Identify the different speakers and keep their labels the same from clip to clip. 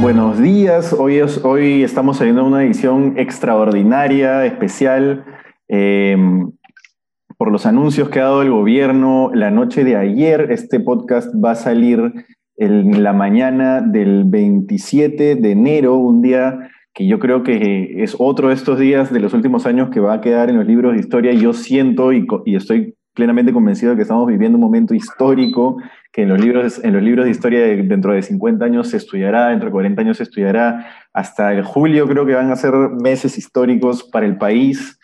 Speaker 1: Buenos días, hoy, hoy estamos saliendo una edición extraordinaria, especial, em, por los anuncios que ha dado el gobierno la noche de ayer. Este podcast va a salir en la mañana del 27 de enero, un día que yo creo que es otro de estos días de los últimos años que va a quedar en los libros de historia. Yo siento y, y estoy plenamente convencido de que estamos viviendo un momento histórico, que en los libros, en los libros de historia dentro de 50 años se estudiará, dentro de 40 años se estudiará, hasta el julio creo que van a ser meses históricos para el país.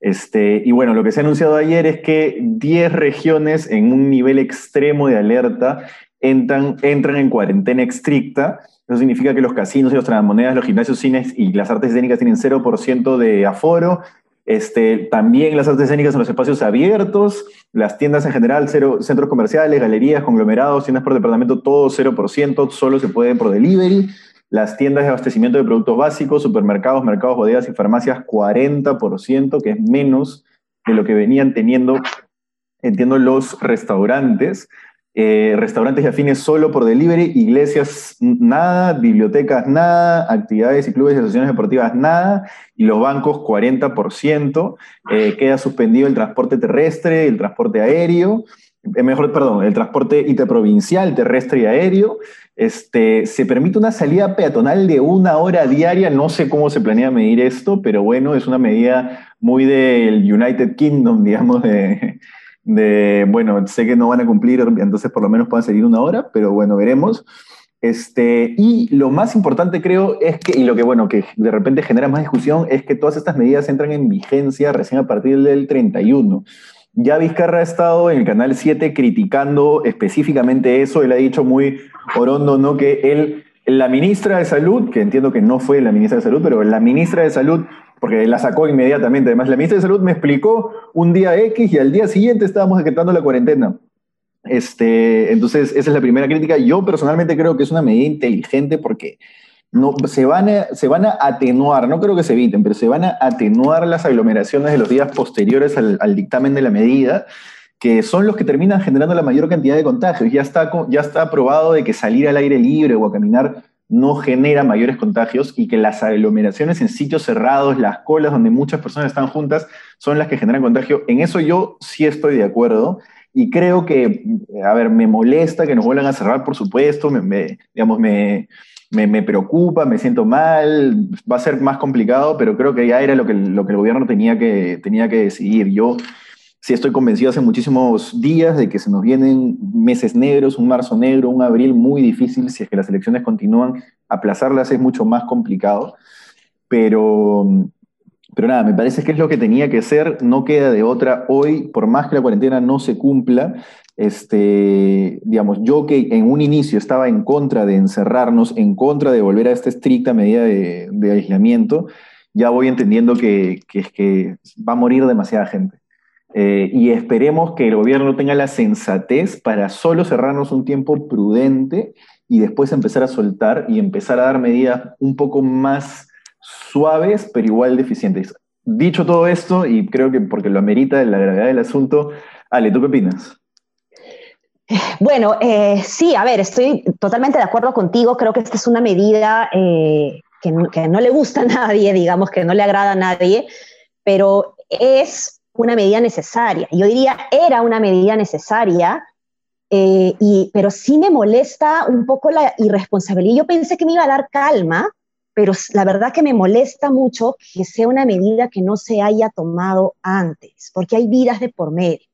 Speaker 1: Este, y bueno, lo que se ha anunciado ayer es que 10 regiones en un nivel extremo de alerta entran, entran en cuarentena estricta. Eso significa que los casinos y los tragamonedas, los gimnasios, cines y las artes escénicas tienen 0% de aforo. Este, también las artes escénicas en los espacios abiertos, las tiendas en general, cero, centros comerciales, galerías, conglomerados, tiendas por departamento, todo 0%, solo se puede por delivery. Las tiendas de abastecimiento de productos básicos, supermercados, mercados, bodegas y farmacias, 40%, que es menos de lo que venían teniendo, entiendo, los restaurantes. Eh, restaurantes y afines solo por delivery, iglesias nada, bibliotecas nada, actividades y clubes y asociaciones deportivas nada, y los bancos 40%. Eh, queda suspendido el transporte terrestre, el transporte aéreo, eh, mejor, perdón, el transporte interprovincial, terrestre y aéreo. Este, se permite una salida peatonal de una hora diaria, no sé cómo se planea medir esto, pero bueno, es una medida muy del United Kingdom, digamos, de, de, bueno, sé que no van a cumplir, entonces por lo menos puedan seguir una hora, pero bueno, veremos. Este, y lo más importante creo es que, y lo que bueno, que de repente genera más discusión, es que todas estas medidas entran en vigencia recién a partir del 31. Ya Vizcarra ha estado en el Canal 7 criticando específicamente eso, él ha dicho muy orondo, ¿no? Que él, la ministra de Salud, que entiendo que no fue la ministra de Salud, pero la ministra de Salud porque la sacó inmediatamente. Además, la ministra de Salud me explicó un día X y al día siguiente estábamos decretando la cuarentena. Este, entonces, esa es la primera crítica. Yo personalmente creo que es una medida inteligente porque no, se, van a, se van a atenuar, no creo que se eviten, pero se van a atenuar las aglomeraciones de los días posteriores al, al dictamen de la medida que son los que terminan generando la mayor cantidad de contagios. Ya está, ya está probado de que salir al aire libre o a caminar no genera mayores contagios y que las aglomeraciones en sitios cerrados, las colas donde muchas personas están juntas, son las que generan contagio. En eso yo sí estoy de acuerdo y creo que, a ver, me molesta que nos vuelvan a cerrar, por supuesto, me, digamos, me, me, preocupa, me siento mal, va a ser más complicado, pero creo que ya era lo que, lo que el gobierno tenía que, tenía que decidir. Yo sí estoy convencido hace muchísimos días de que se nos vienen meses negros, un marzo negro, un abril muy difícil. Si es que las elecciones continúan, aplazarlas es mucho más complicado. Pero, pero nada, me parece que es lo que tenía que ser, no queda de otra. Hoy, por más que la cuarentena no se cumpla, este, digamos, yo que en un inicio estaba en contra de encerrarnos, en contra de volver a esta estricta medida de, aislamiento, ya voy entendiendo que, que, que va a morir demasiada gente. Eh, y esperemos que el gobierno tenga la sensatez para solo cerrarnos un tiempo prudente y después empezar a soltar y empezar a dar medidas un poco más suaves, pero igual deficientes. Dicho todo esto, y creo que porque lo amerita la gravedad del asunto, Ale, ¿tú qué opinas?
Speaker 2: Bueno, eh, sí, a ver, estoy totalmente de acuerdo contigo. Creo que esta es una medida eh, que, que no le gusta a nadie, digamos, que no le agrada a nadie, pero es una medida necesaria. Yo diría, era una medida necesaria, eh, y, pero sí me molesta un poco la irresponsabilidad. Yo pensé que me iba a dar calma, pero la verdad que me molesta mucho que sea una medida que no se haya tomado antes, porque hay vidas de por medio.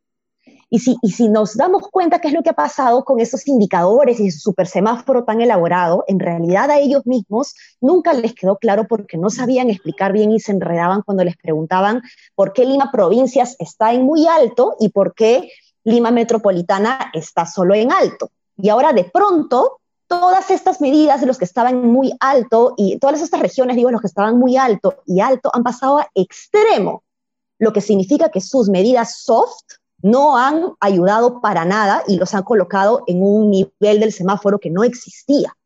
Speaker 2: Y si, nos damos cuenta qué es lo que ha pasado con esos indicadores y su super semáforo tan elaborado, en realidad a ellos mismos nunca les quedó claro porque no sabían explicar bien y se enredaban cuando les preguntaban por qué Lima Provincias está en muy alto y por qué Lima Metropolitana está solo en alto. Y ahora de pronto todas estas medidas de los que estaban muy alto y todas estas regiones, digo, los que estaban muy alto y alto han pasado a extremo, lo que significa que sus medidas soft no han ayudado para nada y los han colocado en un nivel del semáforo que no existía.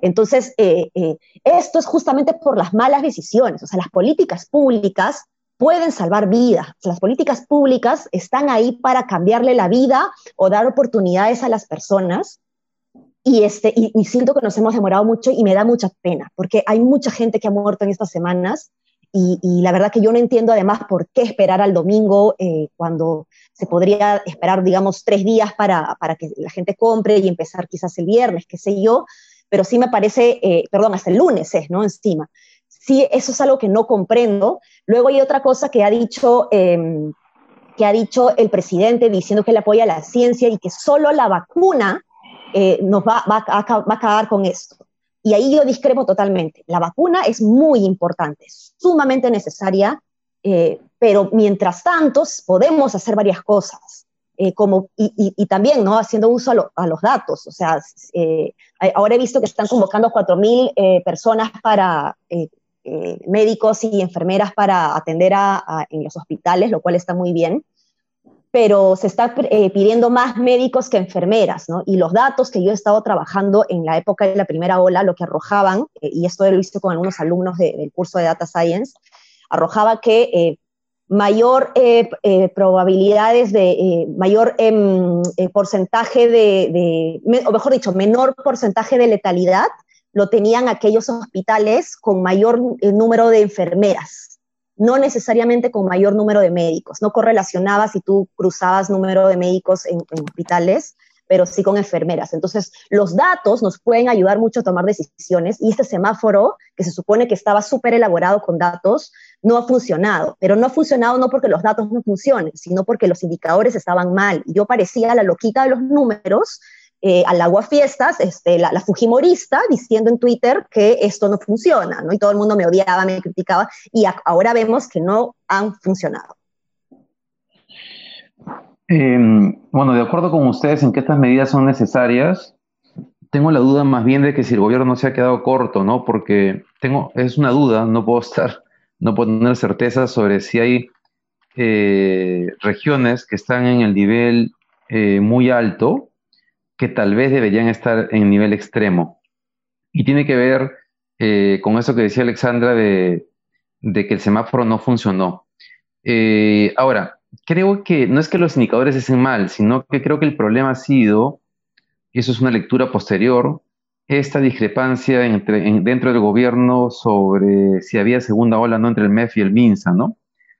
Speaker 2: Entonces, eh, eh, esto es justamente por las malas decisiones, o sea, las políticas públicas pueden salvar vidas. Las políticas públicas están ahí para cambiarle la vida o dar oportunidades a las personas. Y, este, y, siento que nos hemos demorado mucho y me da mucha pena, porque hay mucha gente que ha muerto en estas semanas y, la verdad que yo no entiendo además por qué esperar al domingo eh, cuando se podría esperar, digamos, tres días para, para, que la gente compre y empezar quizás el viernes, qué sé yo, pero sí me parece, eh, perdón, hasta el lunes es, ¿no? Encima. Sí, eso es algo que no comprendo. Luego hay otra cosa que ha dicho, em, que ha dicho el presidente diciendo que él apoya la ciencia y que solo la vacuna eh, nos va, va, a, va a acabar con esto. Y ahí yo discrepo totalmente. La vacuna es muy importante, sumamente necesaria, eh, pero mientras tanto podemos hacer varias cosas. Eh, como, y, también ¿no? haciendo uso a, los datos. O sea, eh, ahora he visto que están convocando 4.000 personas para médicos y enfermeras para atender a, en los hospitales, lo cual está muy bien pero se está eh, pidiendo más médicos que enfermeras, ¿no? Y los datos que yo he estado trabajando en la época de la primera ola, lo que arrojaban, eh, y esto lo visto con algunos alumnos del curso de Data Science, arrojaba que eh, mayor probabilidades de, mayor em, porcentaje de, o mejor dicho, menor porcentaje de letalidad lo tenían aquellos hospitales con mayor número de enfermeras, no necesariamente con mayor número de médicos. No correlacionaba si tú cruzabas número de médicos en, hospitales, pero sí con enfermeras. Entonces, los datos nos pueden ayudar mucho a tomar decisiones y este semáforo, que se supone que estaba súper elaborado con datos, no ha funcionado. Pero no ha funcionado no porque los datos no funcionen, sino porque los indicadores estaban mal. Yo parecía la loquita de los números eh, al agua fiestas, este, la, Fujimorista, diciendo en Twitter que esto no funciona, ¿no? Y todo el mundo me odiaba, me criticaba, y ahora vemos que no han funcionado.
Speaker 3: Em, bueno, de acuerdo con ustedes en que estas medidas son necesarias, tengo la duda más bien de que si el gobierno no se ha quedado corto, ¿no? Porque tengo, es una duda, no puedo estar, no puedo tener certeza sobre si hay eh, regiones que están en el nivel eh, muy alto que tal vez deberían estar en nivel extremo. Y tiene que ver eh, con eso que decía Alexandra de, que el semáforo no funcionó. Eh, ahora, creo que no es que los indicadores estén mal, sino que creo que el problema ha sido, eso es una lectura posterior, esta discrepancia entre, dentro del gobierno sobre si había segunda ola no entre el MEF y el MINSA, ¿no?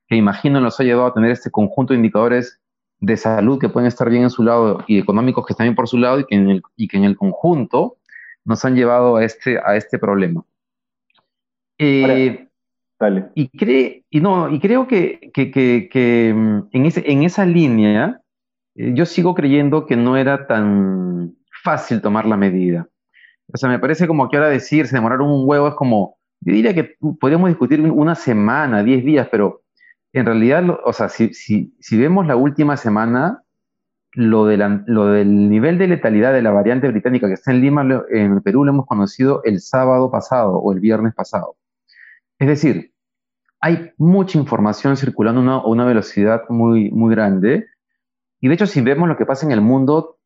Speaker 3: Que imagino nos ha llevado a tener este conjunto de indicadores de salud que pueden estar bien en su lado y económicos que están bien por su lado y que en el, y que en el conjunto nos han llevado a este, a este problema. Eh, y, cree, y, no, y creo que, que, que, mm, en, ese, en esa línea eh, yo sigo creyendo que no era tan fácil tomar la medida. O sea, me parece como que ahora decir, se demoraron un huevo, es como, yo diría que podríamos discutir una semana, diez días, pero en realidad, o sea, si, si, vemos la última semana, lo, de lo, del nivel de letalidad de la variante británica que está en Lima, en Perú, lo hemos conocido el sábado pasado o el viernes pasado. Es decir, hay mucha información circulando a una, velocidad muy, muy grande. Y de hecho, si vemos lo que pasa en el mundo,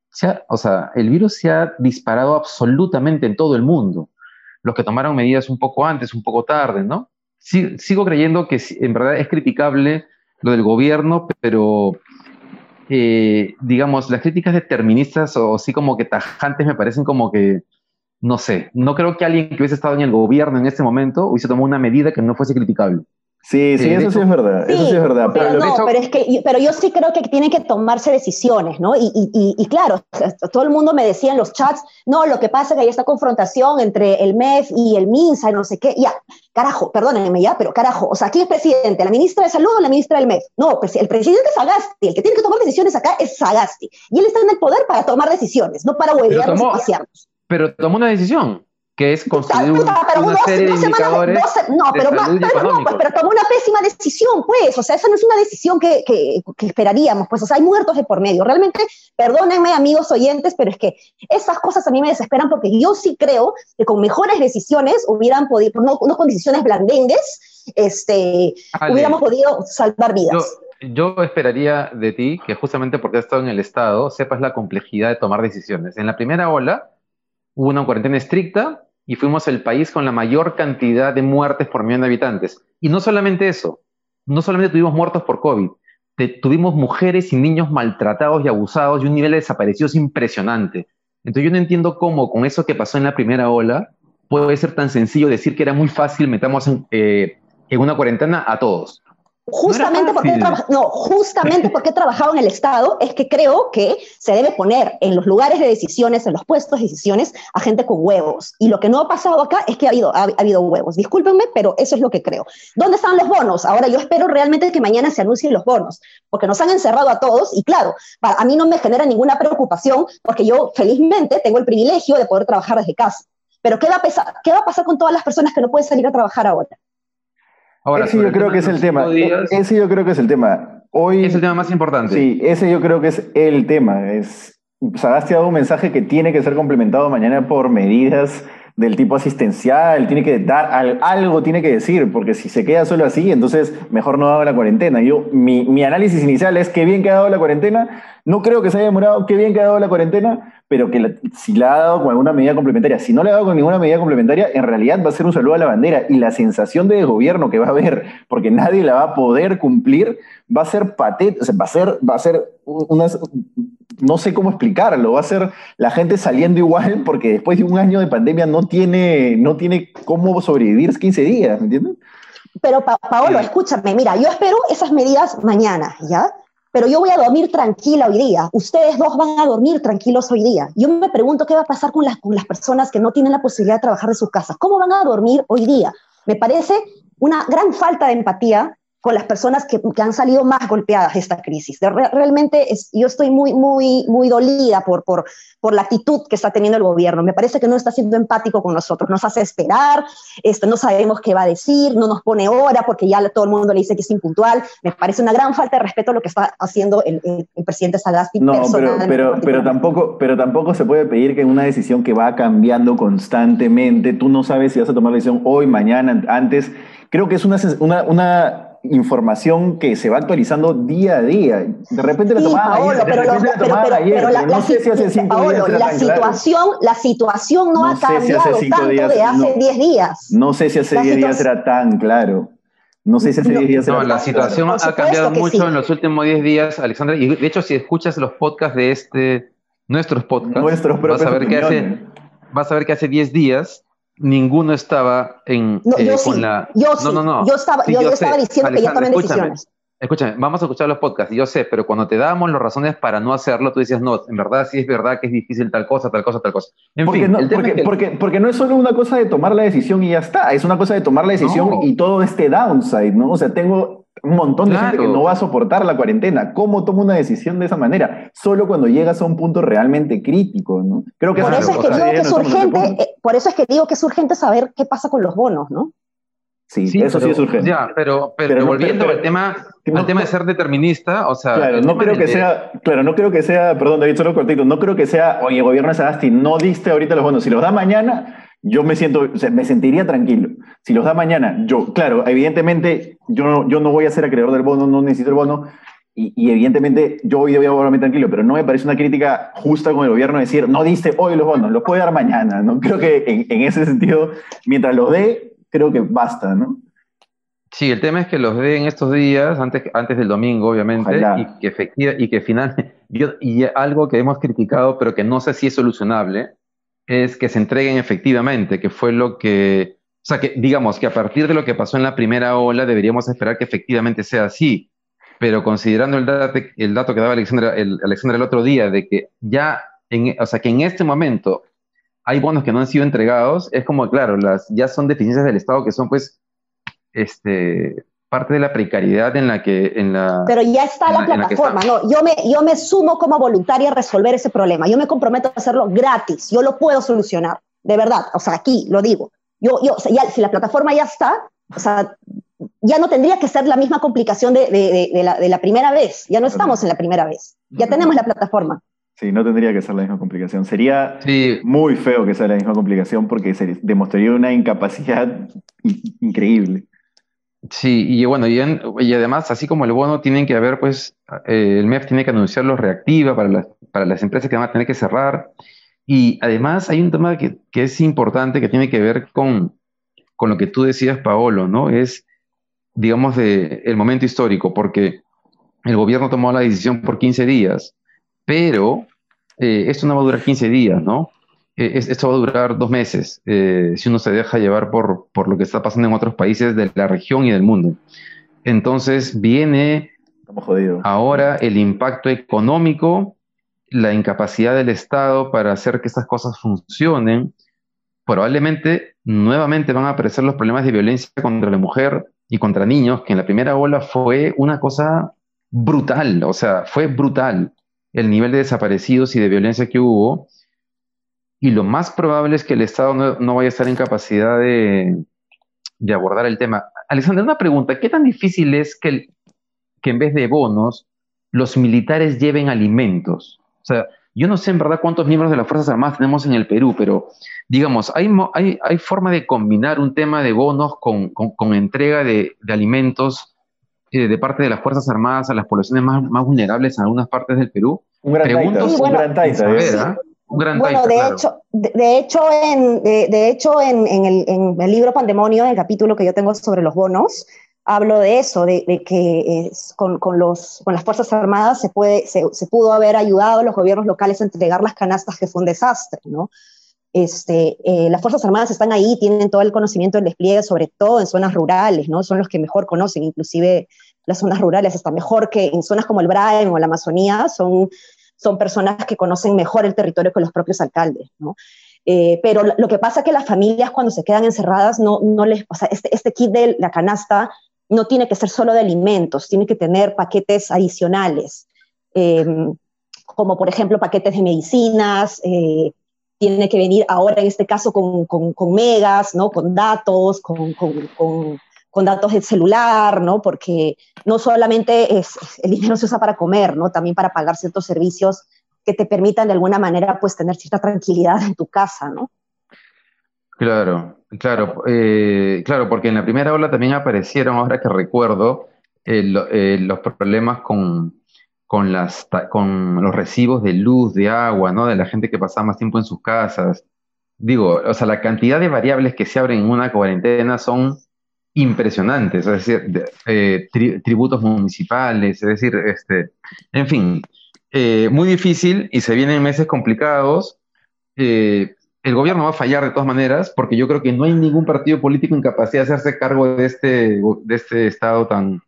Speaker 3: o sea, el virus se ha disparado absolutamente en todo el mundo. Los que tomaron medidas un poco antes, un poco tarde, ¿no? Sigo creyendo que en verdad es criticable lo del gobierno, pero eh, digamos, las críticas deterministas o así como que tajantes me parecen como que, no sé, no creo que alguien que hubiese estado en el gobierno en este momento hubiese tomado una medida que no fuese criticable.
Speaker 1: Sí, sí, eso sí es verdad, eso sí es verdad.
Speaker 2: Pero, no, pero, es que, pero yo sí creo que tienen que tomarse decisiones, ¿no? Y, y, y, claro, todo el mundo me decía en los chats, no, lo que pasa es que hay esta confrontación entre el MEF y el MINSA y no sé qué. Ya, carajo, perdónenme ya, pero carajo, o sea, ¿quién es presidente? ¿La ministra de Salud o la ministra del MEF? No, el presidente es Sagasti, el que tiene que tomar decisiones acá es Sagasti. Y él está en el poder para tomar decisiones, no para huevearnos y pasearnos.
Speaker 3: Pero tomó una decisión que es construir una serie de indicadores no, pero,
Speaker 2: pero, tomó una pésima decisión, pues, o sea, esa no es una decisión que, que, esperaríamos, pues, o sea, hay muertos de por medio. Realmente, perdónenme, amigos oyentes, pero es que esas cosas a mí me desesperan porque yo sí creo que con mejores decisiones hubieran podido, no, no con decisiones blandengues, este, hubiéramos podido salvar vidas.
Speaker 3: Yo, yo esperaría de ti que justamente porque has estado en el Estado, sepas la complejidad de tomar decisiones. En la primera ola, hubo una cuarentena estricta y fuimos el país con la mayor cantidad de muertes por millón de habitantes. Y no solamente eso, no solamente tuvimos muertos por COVID, tuvimos mujeres y niños maltratados y abusados y un nivel de desaparecidos impresionante. Entonces yo no entiendo cómo con eso que pasó en la primera ola puede ser tan sencillo decir que era muy fácil metamos en, eh, en una cuarentena a todos.
Speaker 2: Justamente, porque no, justamente porque he trabajado en el Estado es que creo que se debe poner en los lugares de decisiones, en los puestos de decisiones, a gente con huevos. Y lo que no ha pasado acá es que ha habido, ha, habido huevos. Discúlpenme, pero eso es lo que creo. ¿Dónde están los bonos? Ahora yo espero realmente que mañana se anuncien los bonos, porque nos han encerrado a todos y claro, a mí no me genera ninguna preocupación porque yo felizmente tengo el privilegio de poder trabajar desde casa. Pero ¿qué va a, qué va a pasar con todas las personas que no pueden salir a trabajar ahora?
Speaker 1: Ahora, ese yo creo que es el tema. ese yo creo que es el tema. Hoy,
Speaker 3: es el tema más importante.
Speaker 1: Sí, ese yo creo que es el tema. Es, Sagasti ha dado un mensaje que tiene que ser complementado mañana por medidas del tipo asistencial, tiene que dar algo, tiene que decir, porque si se queda solo así, entonces mejor no haga la cuarentena. Yo, mi, mi análisis inicial es que bien que ha dado la cuarentena, no creo que se haya demorado, qué bien que ha dado la cuarentena, pero que si la ha dado con alguna medida complementaria, si no le ha dado con ninguna medida complementaria, en realidad va a ser un saludo a la bandera y la sensación de desgobierno que va a haber, porque nadie la va a poder cumplir, va a ser patética, va a ser, va a ser unas, no sé cómo explicarlo, va a ser la gente saliendo igual porque después de un año de pandemia no tiene, no tiene cómo sobrevivir 15 días, ¿me entiendes?
Speaker 2: Pero Paolo, escúchame, mira, yo espero esas medidas mañana, ¿ya? Pero yo voy a dormir tranquila hoy día. Ustedes dos van a dormir tranquilos hoy día. Yo me pregunto qué va a pasar con las, con las personas que no tienen la posibilidad de trabajar de sus casas. ¿Cómo van a dormir hoy día? Me parece una gran falta de empatía con las personas que, han salido más golpeadas de esta crisis. realmente es, yo estoy muy, muy, muy dolida por, por, por la actitud que está teniendo el gobierno. Me parece que no está siendo empático con nosotros, nos hace esperar, esto, no sabemos qué va a decir, no nos pone hora porque ya todo el mundo le dice que es impuntual. Me parece una gran falta de respeto lo que está haciendo el, el, presidente Sagasti.
Speaker 1: No, pero, pero, pero, tampoco, pero tampoco se puede pedir que en una decisión que va cambiando constantemente, tú no sabes si vas a tomar la decisión hoy, mañana, antes. Creo que es una, una, una información que se va actualizando día a día. De repente la tomaba ayer, de repente la tomaba ayer, pero, no sé si hace cinco días
Speaker 2: la situación, la situación no, ha cambiado tanto de hace 10 días.
Speaker 1: No sé si hace 10 días era tan claro. No sé si hace 10 días era
Speaker 3: No, la situación ha cambiado mucho en los últimos 10 días, Alexandra. Y de hecho, si escuchas los podcasts de este, nuestros podcasts,
Speaker 1: Nuestros
Speaker 3: vas a ver que hace, vas a ver que hace 10 días ninguno estaba en
Speaker 2: eh, con la. Yo no, no, no. Yo estaba, yo, estaba diciendo que ya tomen decisiones.
Speaker 3: Escúchame, vamos a escuchar los podcasts, yo sé, pero cuando te damos las razones para no hacerlo, tú decías, no, en verdad sí es verdad que es difícil tal cosa, tal cosa, tal cosa.
Speaker 1: En porque, fin, no, porque, porque, no es solo una cosa de tomar la decisión y ya está, es una cosa de tomar la decisión y todo este downside, ¿no? O sea, tengo un montón de gente que no va a soportar la cuarentena. ¿Cómo toma una decisión de esa manera? Solo cuando llegas a un punto realmente crítico, ¿no?
Speaker 2: Creo que por, eso es que digo que es urgente, eh, por eso es que digo que es urgente saber qué pasa con los bonos, ¿no?
Speaker 1: Sí, eso sí es urgente.
Speaker 3: Ya, pero, pero, volviendo al tema, al tema de ser determinista, o sea.
Speaker 1: Claro, no creo que sea, claro, no creo que sea, perdón, David, solo cortito, no creo que sea, oye, gobierno de Sagasti, no diste ahorita los bonos, si los da mañana, yo me siento, o sea, me sentiría tranquilo. Si los da mañana, yo, claro, evidentemente, yo no, yo no voy a ser acreedor del bono, no necesito el bono, y, y, evidentemente yo hoy voy a volverme tranquilo, pero no me parece una crítica justa con el gobierno decir, no diste hoy los bonos, los puede dar mañana, ¿no? Creo que en, en ese sentido, mientras los dé, creo que basta, ¿no?
Speaker 3: Sí, el tema es que los dé en estos días, antes, antes del domingo, obviamente, y que, efectiva, y que finalmente, y algo que hemos criticado, pero que no sé si es solucionable, es que se entreguen efectivamente, que fue lo que, o sea, que digamos que a partir de lo que pasó en la primera ola deberíamos esperar que efectivamente sea así, pero considerando el dato, el dato que daba Alexandra el, el otro día de que ya, o sea, que en este momento hay bonos que no han sido entregados, es como, claro, las, ya son deficiencias del Estado que son pues, este, parte de la precariedad en la que... En la,
Speaker 2: Pero ya está la, plataforma, ¿no? Yo me, yo me sumo como voluntaria a resolver ese problema. Yo me comprometo a hacerlo gratis. Yo lo puedo solucionar, de verdad. O sea, aquí lo digo. Yo, yo, o sea, ya, si la plataforma ya está, o sea, ya no tendría que ser la misma complicación de, de, de, la, de la, primera vez. Ya no estamos en la primera vez. Ya tenemos la plataforma.
Speaker 1: Sí, no tendría que ser la misma complicación. Sería muy feo que sea la misma complicación porque se demostraría una incapacidad increíble.
Speaker 3: Sí, y bueno, y, además, así como el bono, tienen que haber, pues, eh, el MEF tiene que anunciarlo reactiva para las, para las empresas que van a tener que cerrar. Y además hay un tema que, es importante que tiene que ver con, con, lo que tú decías, Paolo, ¿no? Es, digamos, de, el momento histórico, porque el gobierno tomó la decisión por 15 días, pero eh, esto no va a durar 15 días, ¿no? Eh, esto va a durar dos meses, eh, si uno se deja llevar por, por lo que está pasando en otros países de la región y del mundo. Entonces viene ahora el impacto económico, la incapacidad del Estado para hacer que estas cosas funcionen. Probablemente nuevamente van a aparecer los problemas de violencia contra la mujer y contra niños, que en la primera ola fue una cosa brutal, o sea, fue brutal el nivel de desaparecidos y de violencia que hubo. Y lo más probable es que el Estado no, vaya a estar en capacidad de, de abordar el tema. Alexander, una pregunta, ¿qué tan difícil es que, que en vez de bonos los militares lleven alimentos? O sea, yo no sé en verdad cuántos miembros de las Fuerzas Armadas tenemos en el Perú, pero digamos, ¿hay, hay, hay forma de combinar un tema de bonos con, con, entrega de, de alimentos eh, de parte de las Fuerzas Armadas a las poblaciones más, más vulnerables en algunas partes del Perú?
Speaker 1: Un gran Pregunto, un gran taita,
Speaker 2: bueno, de, hecho, de, hecho, en, de, hecho en, el, en, el, libro Pandemonio, en el capítulo que yo tengo sobre los bonos, hablo de eso, de, que con, con, los, con las Fuerzas Armadas se, puede, se, se, pudo haber ayudado a los gobiernos locales a entregar las canastas, que fue un desastre, ¿no? Este, eh, las Fuerzas Armadas están ahí, tienen todo el conocimiento del despliegue, sobre todo en zonas rurales, ¿no? Son los que mejor conocen, inclusive las zonas rurales, hasta mejor que en zonas como el Braem o la Amazonía, son son personas que conocen mejor el territorio que los propios alcaldes, ¿no? Eh, pero lo que pasa es que las familias cuando se quedan encerradas, no, no les, o sea, este, este kit de la canasta no tiene que ser solo de alimentos, tiene que tener paquetes adicionales, em, como por ejemplo paquetes de medicinas, eh, tiene que venir ahora en este caso con, con, con megas, ¿no? con datos, con, con con datos del celular, ¿no? Porque no solamente es, el dinero se usa para comer, ¿no? También para pagar ciertos servicios que te permitan de alguna manera, pues, tener cierta tranquilidad en tu casa, ¿no?
Speaker 3: Claro, claro, eh, claro, porque en la primera ola también aparecieron, ahora que recuerdo, eh, eh, los problemas con, con, los recibos de luz, de agua, ¿no? De la gente que pasaba más tiempo en sus casas. Digo, o sea, la cantidad de variables que se abren en una cuarentena son impresionantes, es decir, eh, tributos municipales, es decir, este, en fin, eh, muy difícil y se vienen meses complicados. Eh, el gobierno va a fallar de todas maneras, porque yo creo que no hay ningún partido político en capacidad de hacerse cargo de este, de este estado tan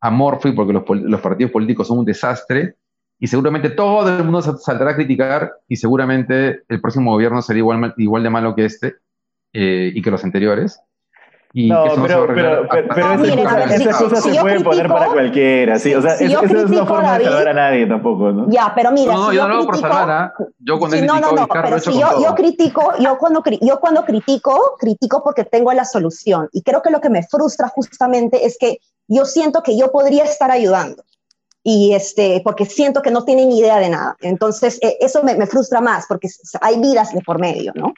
Speaker 3: amorfo porque los, los partidos políticos son un desastre. Y seguramente todo el mundo saldrá a criticar y seguramente el próximo gobierno será igual, igual de malo que este y que los anteriores
Speaker 1: no, pero, pero, pero, pero, esas cosas, se pueden poner para cualquiera, sí, o sea, eso, es una forma de salvar a nadie tampoco, ¿no?
Speaker 2: Ya, pero mira,
Speaker 3: no, yo, no lo por salvar, ¿ah? yo cuando
Speaker 2: no, no, no, pero si yo, yo critico, yo cuando, yo cuando critico, critico porque tengo la solución, y creo que lo que me frustra justamente es que yo siento que yo podría estar ayudando, y este, porque siento que no tienen idea de nada, entonces e, eso me, me frustra más, porque hay vidas de por medio, ¿no?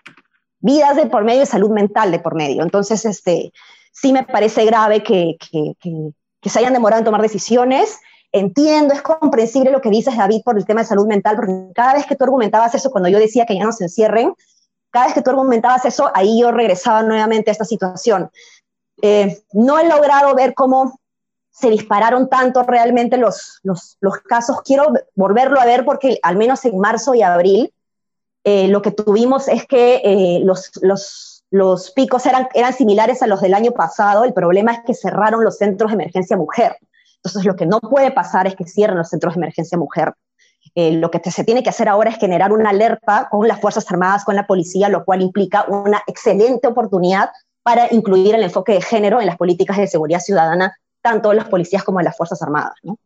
Speaker 2: Vidas de por medio y salud mental de por medio. Entonces, este, sí me parece grave que, que, que, se hayan demorado en tomar decisiones. Entiendo, es comprensible lo que dices, David, por el tema de salud mental, porque cada vez que tú argumentabas eso, cuando yo decía que ya no se encierren, cada vez que tú argumentabas eso, ahí yo regresaba nuevamente a esta situación. Eh, no he logrado ver cómo se dispararon tanto realmente los, los, los, casos. Quiero volverlo a ver porque al menos en marzo y abril eh, lo que tuvimos es que eh, los, los, los, picos eran, eran similares a los del año pasado. El problema es que cerraron los centros de emergencia mujer. Entonces, lo que no puede pasar es que cierren los centros de emergencia mujer. Eh, lo que se tiene que hacer ahora es generar una alerta con las Fuerzas Armadas, con la policía, lo cual implica una excelente oportunidad para incluir el enfoque de género en las políticas de seguridad ciudadana, tanto en las policías como en las Fuerzas Armadas. ¿no?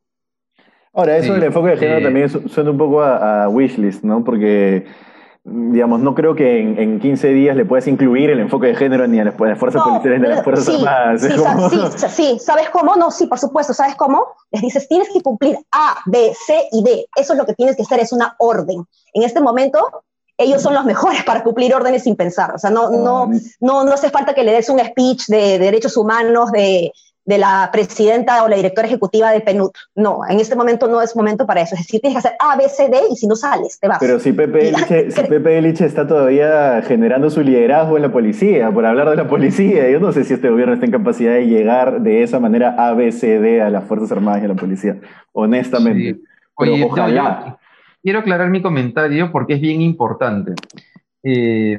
Speaker 1: Ahora, eso del enfoque de género también suena un poco a, a wishlist, ¿no? Porque digamos, no creo que en, en, 15 días le puedas incluir el enfoque de género ni a las, fuerzas policiales ni a las fuerzas sí, armadas.
Speaker 2: Sí, sí, ¿sabes cómo? No, sí, por supuesto, ¿sabes cómo? Les dices, tienes que cumplir A, B, C y D. Eso es lo que tienes que hacer, es una orden. En este momento, ellos son los mejores para cumplir órdenes sin pensar. O sea, no, no, no, no hace falta que le des un speech de, derechos humanos, de, de la presidenta o la directora ejecutiva de PNUD. No, en este momento no es momento para eso. Es decir, tienes que hacer A, B, C, D y si no sales, te vas.
Speaker 1: Pero si Pepe Eliche, si Pepe Eliche está todavía generando su liderazgo en la policía, por hablar de la policía, yo no sé si este gobierno está en capacidad de llegar de esa manera A, B, C, D a las Fuerzas Armadas y a la policía, honestamente.
Speaker 3: Oye, ojalá. quiero aclarar mi comentario porque es bien importante. Eh,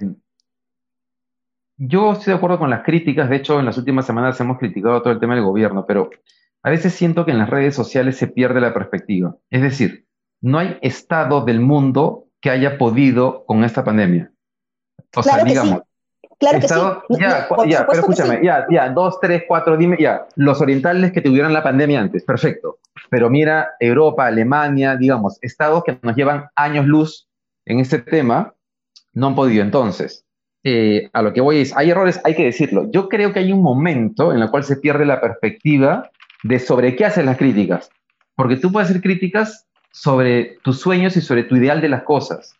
Speaker 3: yo estoy de acuerdo con las críticas, de hecho en las últimas semanas hemos criticado todo el tema del gobierno, pero a veces siento que en las redes sociales se pierde la perspectiva. Es decir, no hay estado del mundo que haya podido con esta pandemia. O sea, digamos,
Speaker 2: Claro que sí.
Speaker 3: Ya, ya pero escúchame, ya, ya, dos, tres, cuatro, dime, ya, los orientales que tuvieron la pandemia antes, perfecto. Pero mira, Europa, Alemania, digamos, estados que nos llevan años luz en este tema, no han podido. Entonces, eh, a lo que voy es, hay errores, hay que decirlo. Yo creo que hay un momento en el cual se pierde la perspectiva de sobre qué hacen las críticas. Porque tú puedes hacer críticas sobre tus sueños y sobre tu ideal de las cosas.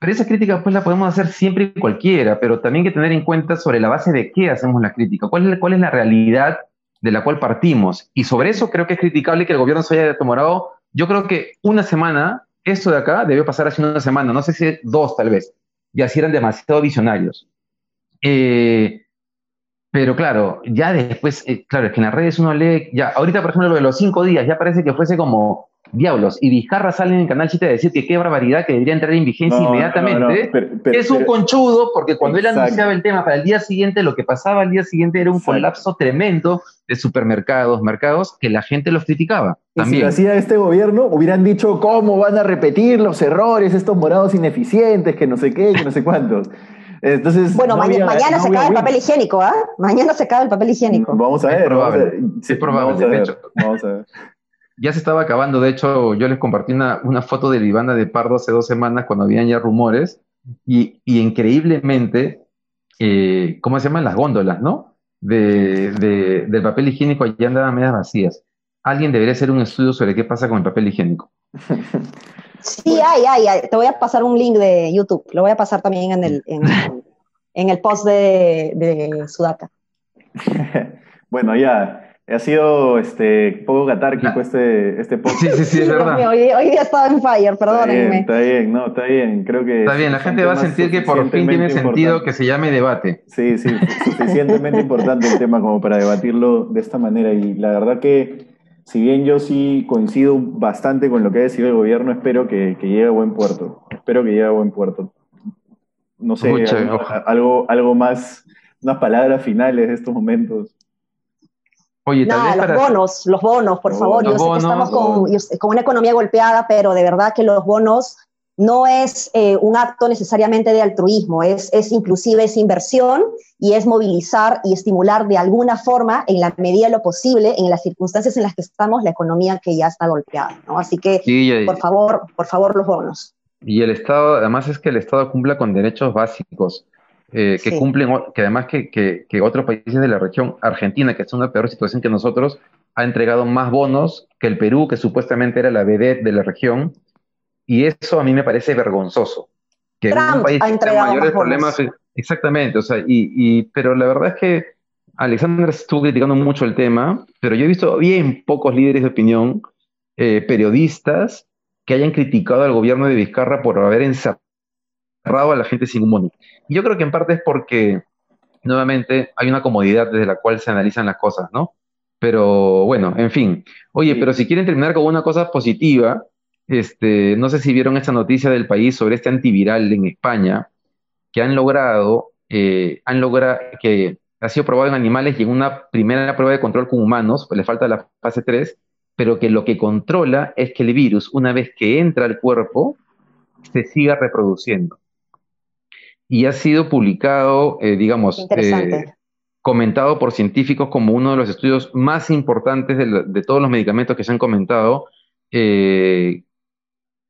Speaker 3: Pero esa crítica pues la podemos hacer siempre y cualquiera, pero también hay que tener en cuenta sobre la base de qué hacemos la crítica, cuál es, la realidad de la cual partimos. Y sobre eso creo que es criticable que el gobierno se haya tomado, yo creo que una semana, esto de acá debió pasar hace una semana, no sé si dos tal vez, y así eran demasiado visionarios. Eh, pero claro, ya después, eh, claro, es que en las redes uno lee, ya, ahorita por ejemplo lo de los cinco días, ya parece que fuese como diablos, y Vizcarra sale en el canal 7 a decir que qué barbaridad, que debería entrar en vigencia inmediatamente, es un conchudo, porque cuando él anunciaba el tema para el día siguiente, lo que pasaba al día siguiente era un colapso tremendo de supermercados, mercados, que la gente los criticaba. También.
Speaker 1: si lo hacía este gobierno, hubieran dicho cómo van a repetir los errores, estos morados ineficientes, que no sé qué, que no sé cuántos. Entonces,
Speaker 2: bueno, mañana se acaba el papel higiénico, ¿ah? Mañana se acaba el papel higiénico.
Speaker 1: Vamos a ver.
Speaker 3: Es probable.
Speaker 1: Vamos
Speaker 3: es probable, de hecho. Vamos a ver. Ya se estaba acabando, de hecho, yo les compartí una, una foto de Ivana de Pardo hace dos semanas cuando habían ya rumores y, y increíblemente, eh, ¿cómo se llaman? Las góndolas, ¿no? De, de, del papel higiénico ya andaban medias vacías. Alguien debería hacer un estudio sobre qué pasa con el papel higiénico.
Speaker 2: Sí, hay, hay, Te voy a pasar un link de YouTube. Lo voy a pasar también en el, en, en el post de, de Sudaca.
Speaker 1: bueno, ya. Ha sido este, poco catárquico este, este
Speaker 3: post. Sí, sí, sí, es verdad.
Speaker 2: hoy, hoy, día estaba en fire, perdónenme.
Speaker 1: Está bien, está bien, no, está bien. Creo que.
Speaker 3: Está bien, la gente va a sentir que por fin tiene sentido que se llame debate.
Speaker 1: Sí, sí, suficientemente importante el tema como para debatirlo de esta manera. Y la verdad que si bien yo sí coincido bastante con lo que ha decidido el gobierno, espero que, llegue a buen puerto. Espero que llegue a buen puerto. No sé, algo, algo, más, unas palabras finales de estos momentos.
Speaker 2: Oye, tal los bonos, los bonos, por favor. yo sé que estamos con, con, una economía golpeada, pero de verdad que los bonos no es eh, un acto necesariamente de altruismo, es, es inclusive es inversión y es movilizar y estimular de alguna forma, en la medida de lo posible, en las circunstancias en las que estamos, la economía que ya está golpeada. ¿no? Así que, por favor, por favor, los bonos.
Speaker 3: Y el Estado, además es que el Estado cumpla con derechos básicos, eh, que cumplen, que además que, que, que, otros países de la región, Argentina, que está en una peor situación que nosotros, ha entregado más bonos que el Perú, que supuestamente era la vedette de la región, y eso a mí me parece vergonzoso.
Speaker 2: Que Trump un país ha mayores problemas.
Speaker 3: Exactamente, o sea, y, y, pero la verdad es que Alexander estuvo criticando mucho el tema, pero yo he visto bien pocos líderes de opinión, eh, periodistas, que hayan criticado al gobierno de Vizcarra por haber encerrado a la gente sin un bono. Y yo creo que en parte es porque, nuevamente, hay una comodidad desde la cual se analizan las cosas, ¿no? Pero bueno, en fin. Oye, pero si quieren terminar con una cosa positiva, este, no sé si vieron esta noticia del país sobre este antiviral en España, que han logrado, eh, han logrado que ha sido probado en animales y en una primera prueba de control con humanos, pues le falta la fase 3, pero que lo que controla es que el virus, una vez que entra al cuerpo, se siga reproduciendo. Y ha sido publicado, eh, digamos, eh, comentado por científicos como uno de los estudios más importantes de, todos los medicamentos que se han comentado,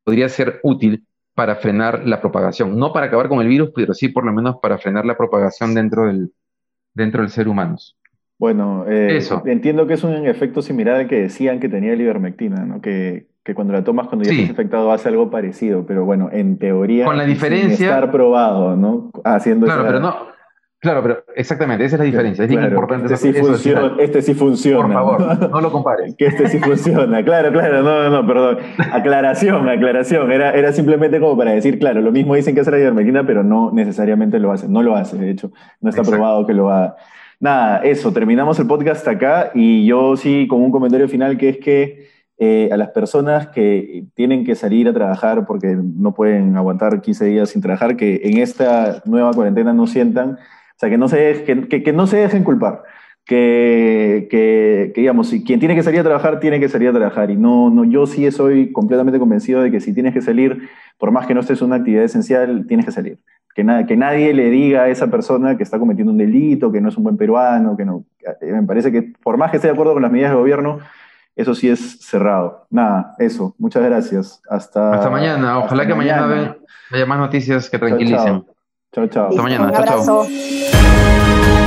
Speaker 3: podría ser útil para frenar la propagación. No para acabar con el virus, pero sí por lo menos para frenar la propagación dentro del, dentro del ser humano.
Speaker 1: Bueno, eh, entiendo que es un efecto similar al que decían que tenía la ivermectina, ¿no? que, cuando la tomas cuando ya estás infectado hace algo parecido, pero bueno, en teoría
Speaker 3: con la diferencia
Speaker 1: sin estar probado, ¿no?
Speaker 3: Haciendo claro, pero no, Claro, pero exactamente, esa es la diferencia. Es bien importante.
Speaker 1: Este sí, funciona, este sí funciona.
Speaker 3: Por favor, no lo compares.
Speaker 1: que este sí funciona. Claro, claro, no, no, perdón. Aclaración, aclaración. Era, era simplemente como para decir, claro, lo mismo dicen que hace la ivermectina, pero no necesariamente lo hace. No lo hace, de hecho. No está probado que lo haga. Nada, eso, terminamos el podcast acá y yo sí con un comentario final que es que eh, a las personas que tienen que salir a trabajar porque no pueden aguantar 15 días sin trabajar, que en esta nueva cuarentena no sientan o sea, que no se, que, que, no se dejen culpar. Que, que, digamos, si quien tiene que salir a trabajar, tiene que salir a trabajar. Y no, no, yo sí soy completamente convencido de que si tienes que salir, por más que no estés una actividad esencial, tienes que salir. Que, nada, que nadie le diga a esa persona que está cometiendo un delito, que no es un buen peruano, que no. Eh, me parece que por más que esté de acuerdo con las medidas del gobierno, eso sí es cerrado. Nada, eso. Muchas gracias. Hasta,
Speaker 3: hasta mañana. Ojalá que mañana, haya más noticias que tranquilicen.
Speaker 1: Chao, chao.
Speaker 3: Hasta mañana. chao, chao.